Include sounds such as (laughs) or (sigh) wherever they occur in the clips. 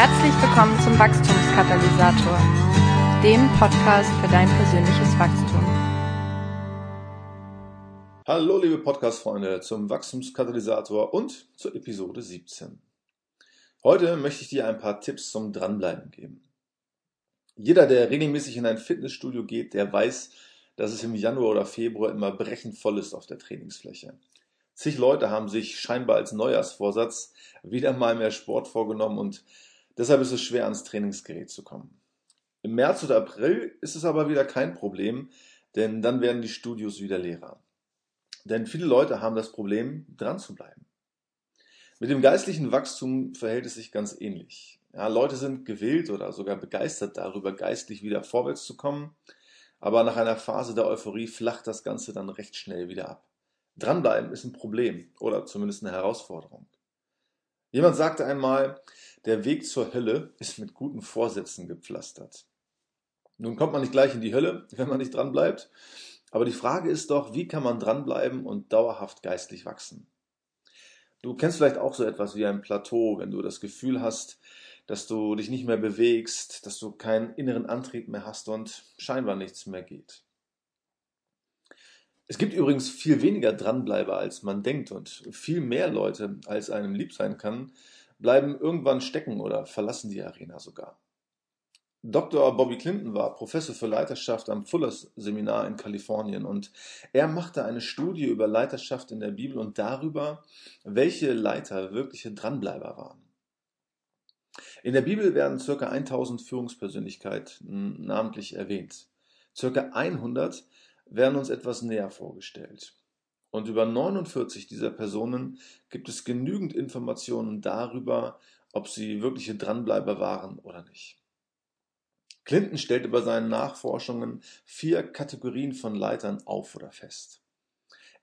Herzlich willkommen zum Wachstumskatalysator, dem Podcast für dein persönliches Wachstum. Hallo liebe Podcast-Freunde zum Wachstumskatalysator und zur Episode 17. Heute möchte ich dir ein paar Tipps zum Dranbleiben geben. Jeder, der regelmäßig in ein Fitnessstudio geht, der weiß, dass es im Januar oder Februar immer brechend voll ist auf der Trainingsfläche. Zig Leute haben sich scheinbar als Neujahrsvorsatz wieder mal mehr Sport vorgenommen und Deshalb ist es schwer, ans Trainingsgerät zu kommen. Im März oder April ist es aber wieder kein Problem, denn dann werden die Studios wieder leerer. Denn viele Leute haben das Problem, dran zu bleiben. Mit dem geistlichen Wachstum verhält es sich ganz ähnlich. Ja, Leute sind gewillt oder sogar begeistert darüber, geistlich wieder vorwärts zu kommen, aber nach einer Phase der Euphorie flacht das Ganze dann recht schnell wieder ab. Dranbleiben ist ein Problem oder zumindest eine Herausforderung. Jemand sagte einmal, der Weg zur Hölle ist mit guten Vorsätzen gepflastert. Nun kommt man nicht gleich in die Hölle, (laughs) wenn man nicht dran bleibt. Aber die Frage ist doch, wie kann man dranbleiben und dauerhaft geistlich wachsen? Du kennst vielleicht auch so etwas wie ein Plateau, wenn du das Gefühl hast, dass du dich nicht mehr bewegst, dass du keinen inneren Antrieb mehr hast und scheinbar nichts mehr geht. Es gibt übrigens viel weniger Dranbleiber, als man denkt und viel mehr Leute, als einem lieb sein kann, bleiben irgendwann stecken oder verlassen die Arena sogar. Dr. Bobby Clinton war Professor für Leiterschaft am Fullers Seminar in Kalifornien und er machte eine Studie über Leiterschaft in der Bibel und darüber, welche Leiter wirkliche Dranbleiber waren. In der Bibel werden ca. 1000 Führungspersönlichkeiten namentlich erwähnt. Ca. 100 werden uns etwas näher vorgestellt. Und über 49 dieser Personen gibt es genügend Informationen darüber, ob sie wirkliche Dranbleiber waren oder nicht. Clinton stellte bei seinen Nachforschungen vier Kategorien von Leitern auf oder fest.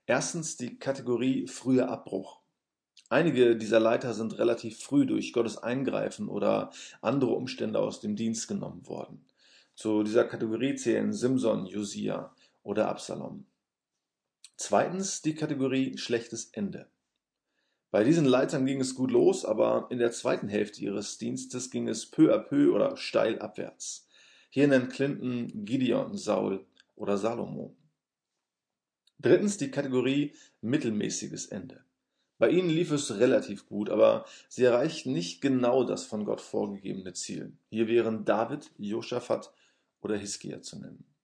Erstens die Kategorie früher Abbruch. Einige dieser Leiter sind relativ früh durch Gottes Eingreifen oder andere Umstände aus dem Dienst genommen worden. Zu dieser Kategorie zählen Simson, Josia, oder Absalom. Zweitens die Kategorie schlechtes Ende. Bei diesen Leitern ging es gut los, aber in der zweiten Hälfte ihres Dienstes ging es peu à peu oder steil abwärts. Hier nennt Clinton Gideon, Saul oder Salomo. Drittens die Kategorie mittelmäßiges Ende. Bei ihnen lief es relativ gut, aber sie erreichten nicht genau das von Gott vorgegebene Ziel. Hier wären David, Josaphat oder Hiskia zu nennen.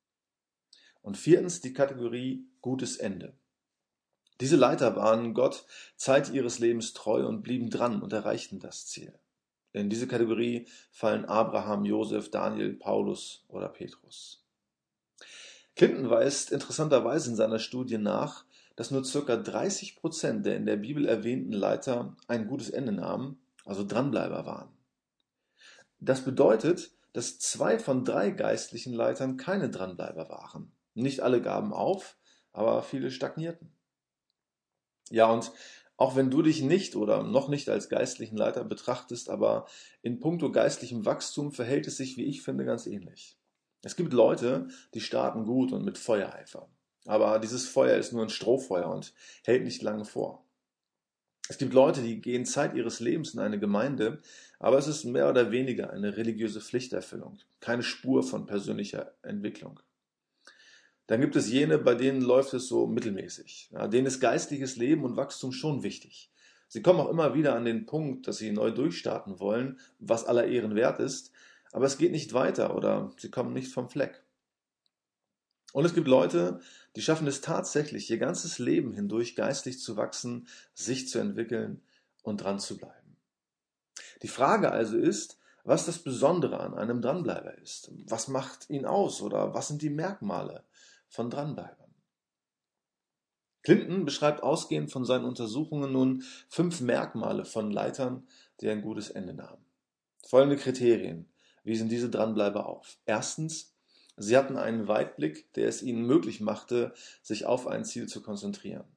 Und viertens die Kategorie gutes Ende. Diese Leiter waren Gott Zeit ihres Lebens treu und blieben dran und erreichten das Ziel. In diese Kategorie fallen Abraham, Josef, Daniel, Paulus oder Petrus. Clinton weist interessanterweise in seiner Studie nach, dass nur ca. 30 Prozent der in der Bibel erwähnten Leiter ein gutes Ende nahmen, also Dranbleiber waren. Das bedeutet, dass zwei von drei geistlichen Leitern keine Dranbleiber waren. Nicht alle gaben auf, aber viele stagnierten. Ja, und auch wenn du dich nicht oder noch nicht als geistlichen Leiter betrachtest, aber in puncto geistlichem Wachstum verhält es sich, wie ich finde, ganz ähnlich. Es gibt Leute, die starten gut und mit Feuereifer. Aber dieses Feuer ist nur ein Strohfeuer und hält nicht lange vor. Es gibt Leute, die gehen Zeit ihres Lebens in eine Gemeinde, aber es ist mehr oder weniger eine religiöse Pflichterfüllung, keine Spur von persönlicher Entwicklung. Dann gibt es jene, bei denen läuft es so mittelmäßig. Ja, denen ist geistliches Leben und Wachstum schon wichtig. Sie kommen auch immer wieder an den Punkt, dass sie neu durchstarten wollen, was aller Ehren wert ist, aber es geht nicht weiter oder sie kommen nicht vom Fleck. Und es gibt Leute, die schaffen es tatsächlich, ihr ganzes Leben hindurch geistlich zu wachsen, sich zu entwickeln und dran zu bleiben. Die Frage also ist, was das Besondere an einem Dranbleiber ist. Was macht ihn aus oder was sind die Merkmale? Von Dranbleibern. Clinton beschreibt ausgehend von seinen Untersuchungen nun fünf Merkmale von Leitern, die ein gutes Ende nahmen. Folgende Kriterien wiesen diese Dranbleiber auf. Erstens, sie hatten einen Weitblick, der es ihnen möglich machte, sich auf ein Ziel zu konzentrieren.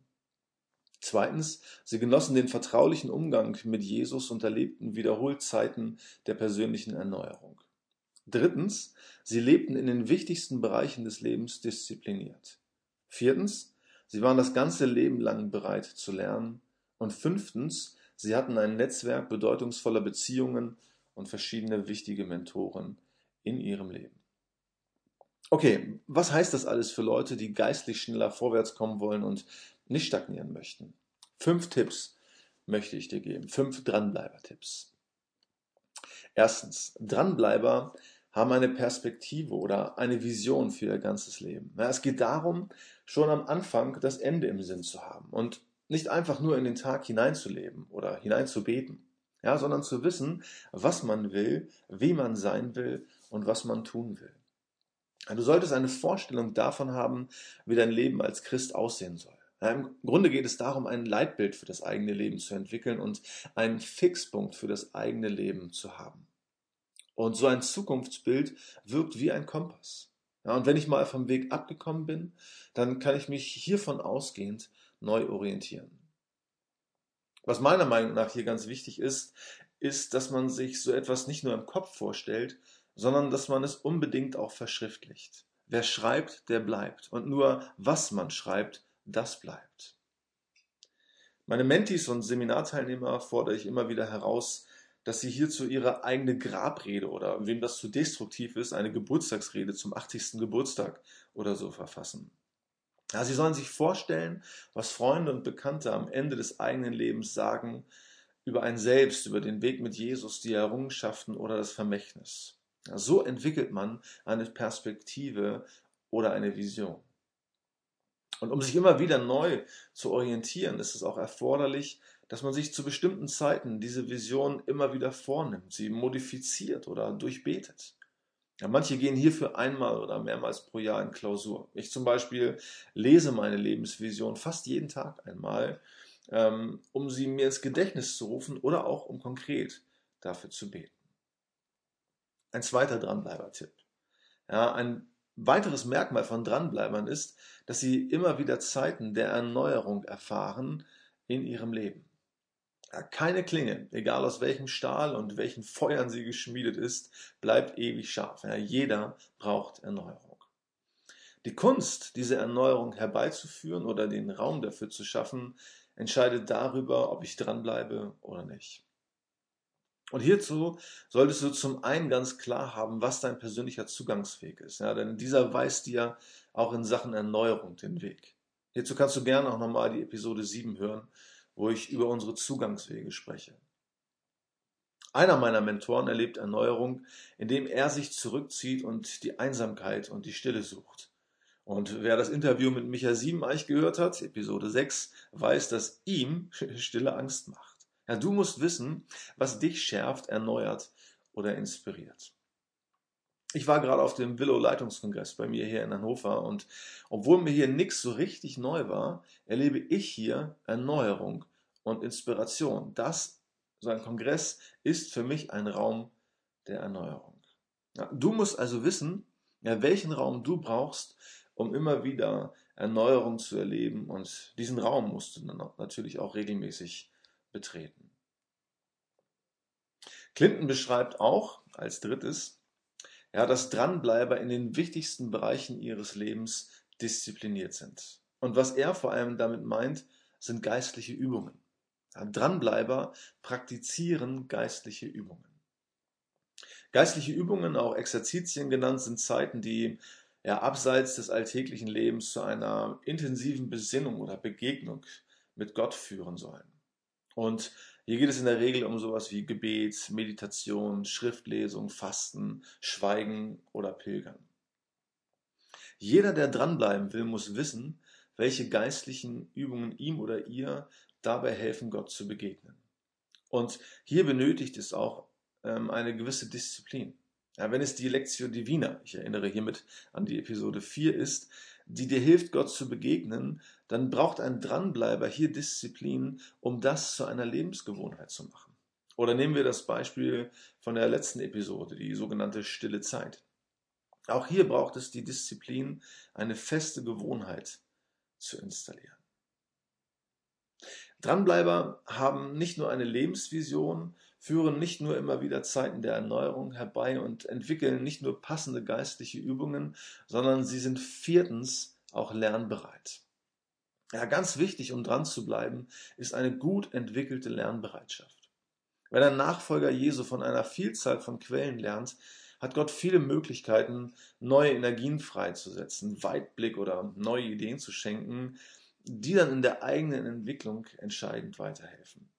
Zweitens, sie genossen den vertraulichen Umgang mit Jesus und erlebten wiederholt Zeiten der persönlichen Erneuerung. Drittens, sie lebten in den wichtigsten Bereichen des Lebens diszipliniert. Viertens, sie waren das ganze Leben lang bereit zu lernen. Und fünftens, sie hatten ein Netzwerk bedeutungsvoller Beziehungen und verschiedene wichtige Mentoren in ihrem Leben. Okay, was heißt das alles für Leute, die geistlich schneller vorwärts kommen wollen und nicht stagnieren möchten? Fünf Tipps möchte ich dir geben. Fünf Dranbleiber-Tipps. Erstens, Dranbleiber haben eine Perspektive oder eine Vision für ihr ganzes Leben. Es geht darum, schon am Anfang das Ende im Sinn zu haben und nicht einfach nur in den Tag hineinzuleben oder hineinzubeten, ja, sondern zu wissen, was man will, wie man sein will und was man tun will. Du solltest eine Vorstellung davon haben, wie dein Leben als Christ aussehen soll. Im Grunde geht es darum, ein Leitbild für das eigene Leben zu entwickeln und einen Fixpunkt für das eigene Leben zu haben. Und so ein Zukunftsbild wirkt wie ein Kompass. Ja, und wenn ich mal vom Weg abgekommen bin, dann kann ich mich hiervon ausgehend neu orientieren. Was meiner Meinung nach hier ganz wichtig ist, ist, dass man sich so etwas nicht nur im Kopf vorstellt, sondern dass man es unbedingt auch verschriftlicht. Wer schreibt, der bleibt. Und nur was man schreibt, das bleibt. Meine Mentis und Seminarteilnehmer fordere ich immer wieder heraus, dass sie hierzu ihre eigene Grabrede oder, wem das zu destruktiv ist, eine Geburtstagsrede zum 80. Geburtstag oder so verfassen. Ja, sie sollen sich vorstellen, was Freunde und Bekannte am Ende des eigenen Lebens sagen über ein Selbst, über den Weg mit Jesus, die Errungenschaften oder das Vermächtnis. Ja, so entwickelt man eine Perspektive oder eine Vision. Und um sich immer wieder neu zu orientieren, ist es auch erforderlich, dass man sich zu bestimmten Zeiten diese Vision immer wieder vornimmt, sie modifiziert oder durchbetet. Ja, manche gehen hierfür einmal oder mehrmals pro Jahr in Klausur. Ich zum Beispiel lese meine Lebensvision fast jeden Tag einmal, ähm, um sie mir ins Gedächtnis zu rufen oder auch um konkret dafür zu beten. Ein zweiter Dranbleiber-Tipp. Ja, ein weiteres Merkmal von Dranbleibern ist, dass sie immer wieder Zeiten der Erneuerung erfahren in ihrem Leben. Keine Klinge, egal aus welchem Stahl und welchen Feuern sie geschmiedet ist, bleibt ewig scharf. Ja, jeder braucht Erneuerung. Die Kunst, diese Erneuerung herbeizuführen oder den Raum dafür zu schaffen, entscheidet darüber, ob ich dranbleibe oder nicht. Und hierzu solltest du zum einen ganz klar haben, was dein persönlicher Zugangsweg ist. Ja, denn dieser weist dir auch in Sachen Erneuerung den Weg. Hierzu kannst du gerne auch nochmal die Episode 7 hören, wo ich über unsere Zugangswege spreche. Einer meiner Mentoren erlebt Erneuerung, indem er sich zurückzieht und die Einsamkeit und die Stille sucht. Und wer das Interview mit Micha Siebeneich gehört hat, Episode 6, weiß, dass ihm (laughs) Stille Angst macht. Ja, du musst wissen, was dich schärft, erneuert oder inspiriert. Ich war gerade auf dem Willow-Leitungskongress bei mir hier in Hannover und obwohl mir hier nichts so richtig neu war, erlebe ich hier Erneuerung und Inspiration. Das, so ein Kongress, ist für mich ein Raum der Erneuerung. Ja, du musst also wissen, ja, welchen Raum du brauchst, um immer wieder Erneuerung zu erleben und diesen Raum musst du natürlich auch regelmäßig betreten. Clinton beschreibt auch als drittes, ja, dass Dranbleiber in den wichtigsten Bereichen ihres Lebens diszipliniert sind. Und was er vor allem damit meint, sind geistliche Übungen. Ja, Dranbleiber praktizieren geistliche Übungen. Geistliche Übungen, auch Exerzitien genannt, sind Zeiten, die ja, abseits des alltäglichen Lebens zu einer intensiven Besinnung oder Begegnung mit Gott führen sollen. Und hier geht es in der Regel um sowas wie Gebet, Meditation, Schriftlesung, Fasten, Schweigen oder Pilgern. Jeder, der dranbleiben will, muss wissen, welche geistlichen Übungen ihm oder ihr dabei helfen, Gott zu begegnen. Und hier benötigt es auch ähm, eine gewisse Disziplin. Ja, wenn es die Lectio Divina, ich erinnere hiermit an die Episode 4 ist, die dir hilft, Gott zu begegnen, dann braucht ein Dranbleiber hier Disziplin, um das zu einer Lebensgewohnheit zu machen. Oder nehmen wir das Beispiel von der letzten Episode, die sogenannte stille Zeit. Auch hier braucht es die Disziplin, eine feste Gewohnheit zu installieren. Dranbleiber haben nicht nur eine Lebensvision, führen nicht nur immer wieder Zeiten der Erneuerung herbei und entwickeln nicht nur passende geistliche Übungen, sondern sie sind viertens auch lernbereit. Ja, ganz wichtig, um dran zu bleiben, ist eine gut entwickelte Lernbereitschaft. Wenn ein Nachfolger Jesu von einer Vielzahl von Quellen lernt, hat Gott viele Möglichkeiten, neue Energien freizusetzen, Weitblick oder neue Ideen zu schenken, die dann in der eigenen Entwicklung entscheidend weiterhelfen.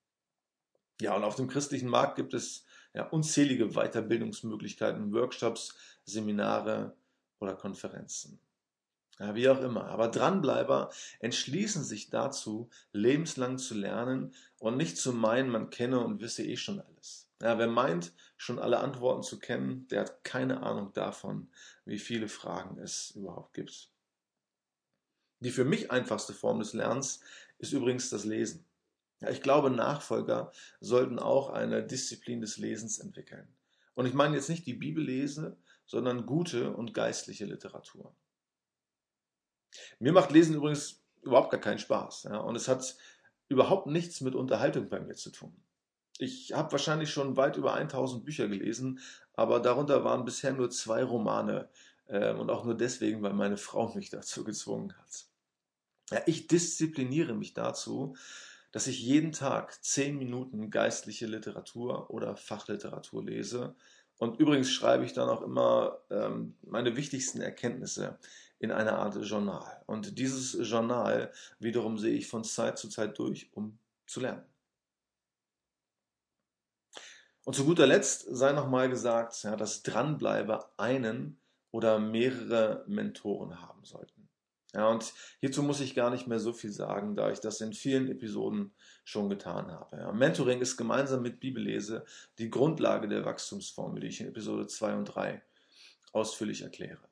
Ja, und auf dem christlichen Markt gibt es ja, unzählige Weiterbildungsmöglichkeiten, Workshops, Seminare oder Konferenzen. Ja, wie auch immer. Aber Dranbleiber entschließen sich dazu, lebenslang zu lernen und nicht zu meinen, man kenne und wisse eh schon alles. Ja, wer meint, schon alle Antworten zu kennen, der hat keine Ahnung davon, wie viele Fragen es überhaupt gibt. Die für mich einfachste Form des Lernens ist übrigens das Lesen. Ich glaube, Nachfolger sollten auch eine Disziplin des Lesens entwickeln. Und ich meine jetzt nicht die Bibellese, sondern gute und geistliche Literatur. Mir macht Lesen übrigens überhaupt gar keinen Spaß. Ja, und es hat überhaupt nichts mit Unterhaltung bei mir zu tun. Ich habe wahrscheinlich schon weit über 1000 Bücher gelesen, aber darunter waren bisher nur zwei Romane. Äh, und auch nur deswegen, weil meine Frau mich dazu gezwungen hat. Ja, ich diszipliniere mich dazu, dass ich jeden Tag zehn Minuten geistliche Literatur oder Fachliteratur lese. Und übrigens schreibe ich dann auch immer ähm, meine wichtigsten Erkenntnisse in einer Art Journal. Und dieses Journal wiederum sehe ich von Zeit zu Zeit durch, um zu lernen. Und zu guter Letzt sei nochmal gesagt, ja, dass Dranbleiber einen oder mehrere Mentoren haben sollten. Ja, und hierzu muss ich gar nicht mehr so viel sagen, da ich das in vielen Episoden schon getan habe. Ja, Mentoring ist gemeinsam mit Bibellese die Grundlage der Wachstumsformel, die ich in Episode 2 und 3 ausführlich erkläre.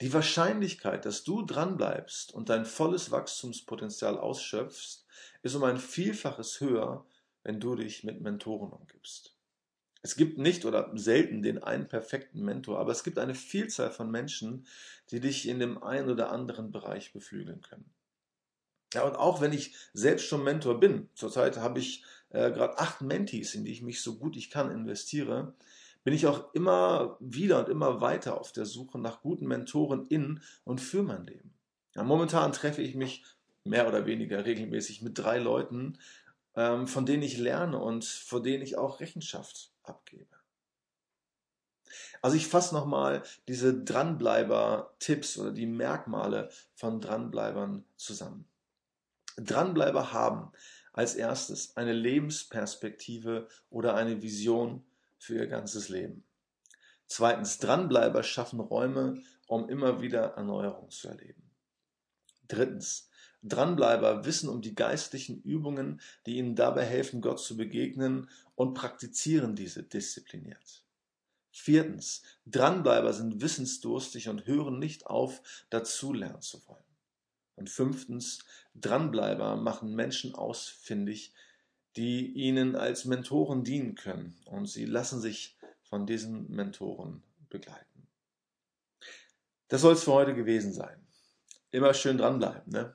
Die Wahrscheinlichkeit, dass du dranbleibst und dein volles Wachstumspotenzial ausschöpfst, ist um ein Vielfaches höher, wenn du dich mit Mentoren umgibst. Es gibt nicht oder selten den einen perfekten Mentor, aber es gibt eine Vielzahl von Menschen, die dich in dem einen oder anderen Bereich beflügeln können. Ja, und auch wenn ich selbst schon Mentor bin, zurzeit habe ich äh, gerade acht Mentees, in die ich mich so gut ich kann investiere, bin ich auch immer wieder und immer weiter auf der Suche nach guten Mentoren in und für mein Leben. Ja, momentan treffe ich mich mehr oder weniger regelmäßig mit drei Leuten, ähm, von denen ich lerne und vor denen ich auch Rechenschaft abgebe. Also ich fasse nochmal diese Dranbleiber-Tipps oder die Merkmale von Dranbleibern zusammen. Dranbleiber haben als erstes eine Lebensperspektive oder eine Vision für ihr ganzes Leben. Zweitens, Dranbleiber schaffen Räume, um immer wieder Erneuerung zu erleben. Drittens, Dranbleiber wissen um die geistlichen Übungen, die ihnen dabei helfen, Gott zu begegnen und praktizieren diese diszipliniert. Viertens, Dranbleiber sind wissensdurstig und hören nicht auf, dazulernen zu wollen. Und fünftens, Dranbleiber machen Menschen ausfindig, die ihnen als Mentoren dienen können und sie lassen sich von diesen Mentoren begleiten. Das soll es für heute gewesen sein. Immer schön dranbleiben. Ne?